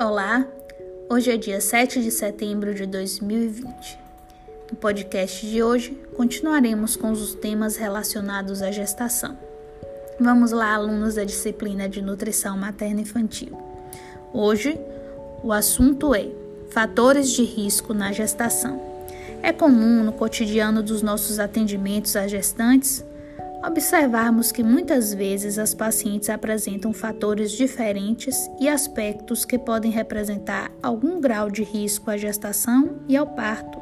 Olá, hoje é dia 7 de setembro de 2020. No podcast de hoje, continuaremos com os temas relacionados à gestação. Vamos lá, alunos da disciplina de Nutrição Materna Infantil. Hoje, o assunto é Fatores de risco na gestação. É comum no cotidiano dos nossos atendimentos a gestantes observarmos que muitas vezes as pacientes apresentam fatores diferentes e aspectos que podem representar algum grau de risco à gestação e ao parto,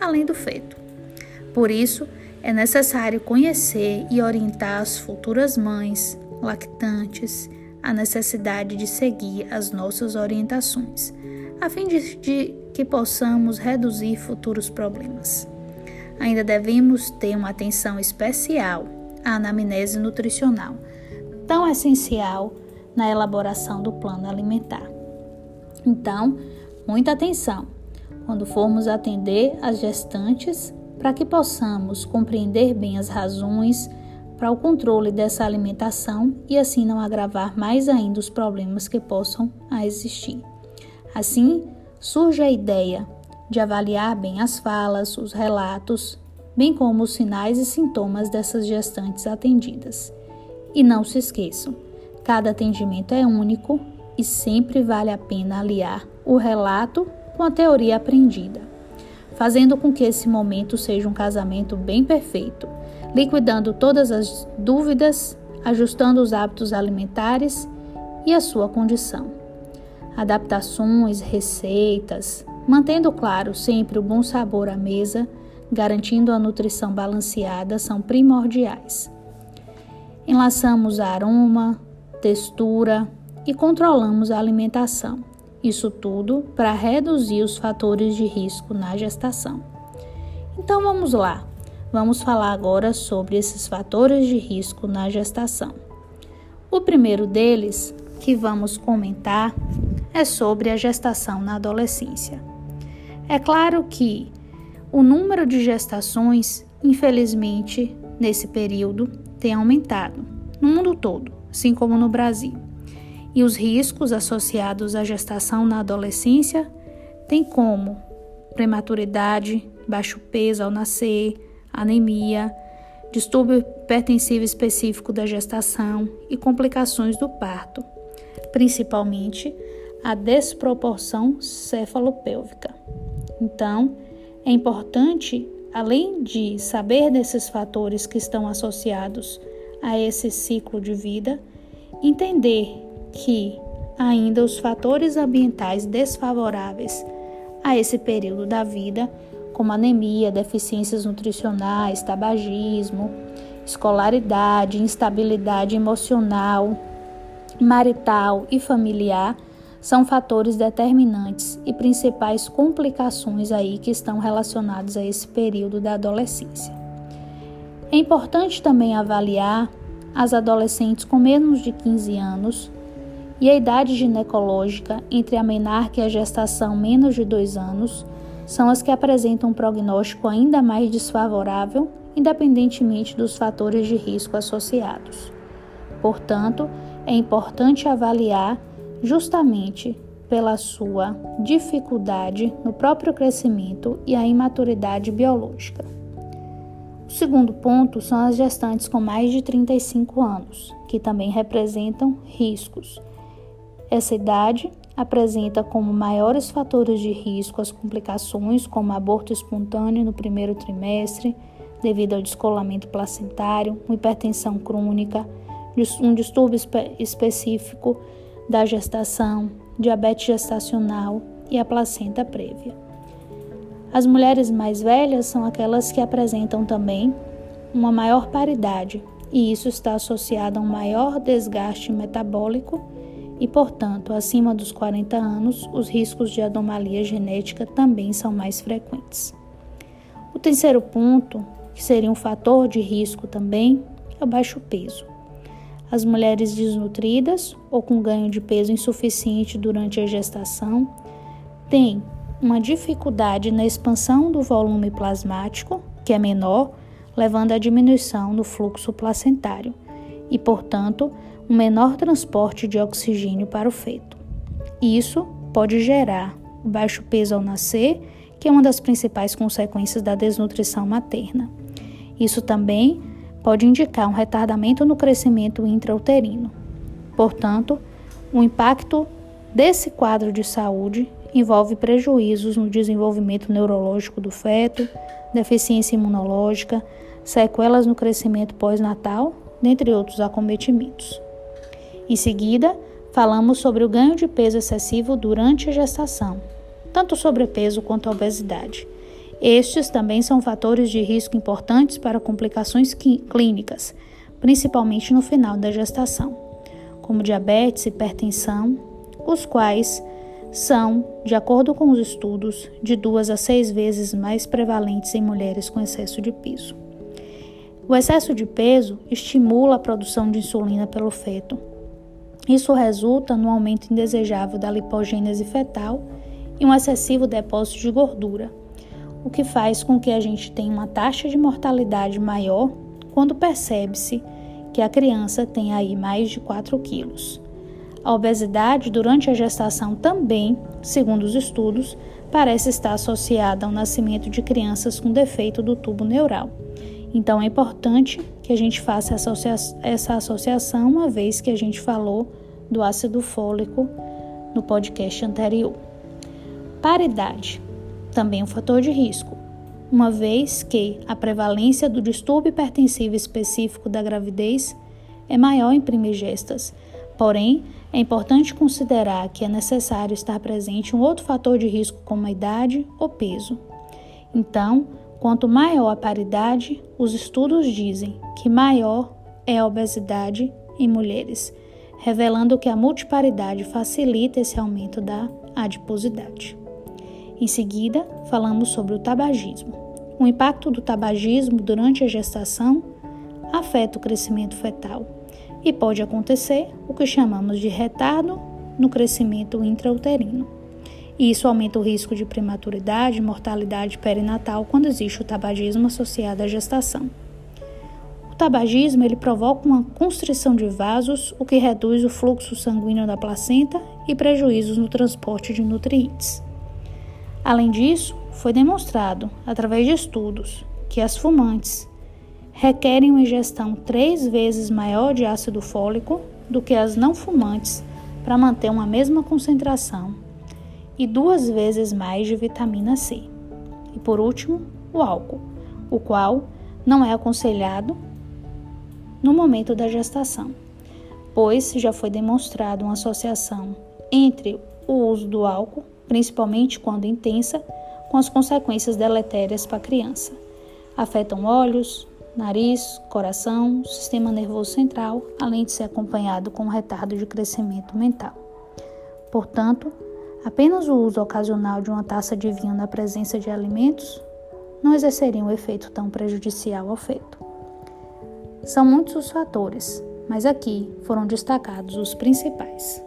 além do feto. Por isso, é necessário conhecer e orientar as futuras mães, lactantes, a necessidade de seguir as nossas orientações, a fim de, de que possamos reduzir futuros problemas. Ainda devemos ter uma atenção especial a anamnese nutricional, tão essencial na elaboração do plano alimentar. Então, muita atenção quando formos atender as gestantes para que possamos compreender bem as razões para o controle dessa alimentação e assim não agravar mais ainda os problemas que possam existir. Assim, surge a ideia de avaliar bem as falas, os relatos bem como os sinais e sintomas dessas gestantes atendidas. E não se esqueçam, cada atendimento é único e sempre vale a pena aliar o relato com a teoria aprendida, fazendo com que esse momento seja um casamento bem perfeito, liquidando todas as dúvidas, ajustando os hábitos alimentares e a sua condição. Adaptações, receitas, mantendo claro sempre o bom sabor à mesa garantindo a nutrição balanceada, são primordiais. Enlaçamos aroma, textura e controlamos a alimentação. Isso tudo para reduzir os fatores de risco na gestação. Então vamos lá. Vamos falar agora sobre esses fatores de risco na gestação. O primeiro deles que vamos comentar é sobre a gestação na adolescência. É claro que o número de gestações, infelizmente, nesse período tem aumentado no mundo todo, assim como no Brasil. E os riscos associados à gestação na adolescência têm como prematuridade, baixo peso ao nascer, anemia, distúrbio hipertensivo específico da gestação e complicações do parto, principalmente a desproporção cefalopélvica. Então, é importante, além de saber desses fatores que estão associados a esse ciclo de vida, entender que ainda os fatores ambientais desfavoráveis a esse período da vida, como anemia, deficiências nutricionais, tabagismo, escolaridade, instabilidade emocional, marital e familiar, são fatores determinantes e principais complicações aí que estão relacionados a esse período da adolescência. É importante também avaliar as adolescentes com menos de 15 anos e a idade ginecológica entre a menarca e a gestação menos de 2 anos são as que apresentam um prognóstico ainda mais desfavorável, independentemente dos fatores de risco associados. Portanto, é importante avaliar justamente pela sua dificuldade no próprio crescimento e a imaturidade biológica. O segundo ponto são as gestantes com mais de 35 anos, que também representam riscos. Essa idade apresenta como maiores fatores de risco as complicações como aborto espontâneo no primeiro trimestre, devido ao descolamento placentário, hipertensão crônica, um distúrbio espe específico da gestação, diabetes gestacional e a placenta prévia. As mulheres mais velhas são aquelas que apresentam também uma maior paridade, e isso está associado a um maior desgaste metabólico e, portanto, acima dos 40 anos, os riscos de anomalia genética também são mais frequentes. O terceiro ponto, que seria um fator de risco também, é o baixo peso. As mulheres desnutridas ou com ganho de peso insuficiente durante a gestação têm uma dificuldade na expansão do volume plasmático, que é menor, levando à diminuição do fluxo placentário e, portanto, um menor transporte de oxigênio para o feto. Isso pode gerar baixo peso ao nascer, que é uma das principais consequências da desnutrição materna. Isso também pode indicar um retardamento no crescimento intrauterino. Portanto, o impacto desse quadro de saúde envolve prejuízos no desenvolvimento neurológico do feto, deficiência imunológica, sequelas no crescimento pós-natal, dentre outros acometimentos. Em seguida, falamos sobre o ganho de peso excessivo durante a gestação, tanto sobrepeso quanto obesidade. Estes também são fatores de risco importantes para complicações clínicas, principalmente no final da gestação, como diabetes e hipertensão, os quais são, de acordo com os estudos, de duas a seis vezes mais prevalentes em mulheres com excesso de peso. O excesso de peso estimula a produção de insulina pelo feto. Isso resulta no aumento indesejável da lipogênese fetal e um excessivo depósito de gordura o que faz com que a gente tenha uma taxa de mortalidade maior quando percebe-se que a criança tem aí mais de 4 quilos. A obesidade durante a gestação também, segundo os estudos, parece estar associada ao nascimento de crianças com defeito do tubo neural. Então é importante que a gente faça essa associação, uma vez que a gente falou do ácido fólico no podcast anterior. Paridade também um fator de risco, uma vez que a prevalência do distúrbio hipertensivo específico da gravidez é maior em primigestas. Porém, é importante considerar que é necessário estar presente um outro fator de risco como a idade ou peso. Então, quanto maior a paridade, os estudos dizem que maior é a obesidade em mulheres, revelando que a multiparidade facilita esse aumento da adiposidade. Em seguida, falamos sobre o tabagismo. O impacto do tabagismo durante a gestação afeta o crescimento fetal e pode acontecer o que chamamos de retardo no crescimento intrauterino. Isso aumenta o risco de prematuridade e mortalidade perinatal quando existe o tabagismo associado à gestação. O tabagismo ele provoca uma constrição de vasos, o que reduz o fluxo sanguíneo da placenta e prejuízos no transporte de nutrientes. Além disso, foi demonstrado, através de estudos, que as fumantes requerem uma ingestão três vezes maior de ácido fólico do que as não fumantes para manter uma mesma concentração e duas vezes mais de vitamina C. E por último, o álcool, o qual não é aconselhado no momento da gestação, pois já foi demonstrado uma associação entre o uso do álcool principalmente quando intensa, com as consequências deletérias para a criança. Afetam olhos, nariz, coração, sistema nervoso central, além de ser acompanhado com retardo de crescimento mental. Portanto, apenas o uso ocasional de uma taça de vinho na presença de alimentos não exerceria um efeito tão prejudicial ao feto. São muitos os fatores, mas aqui foram destacados os principais.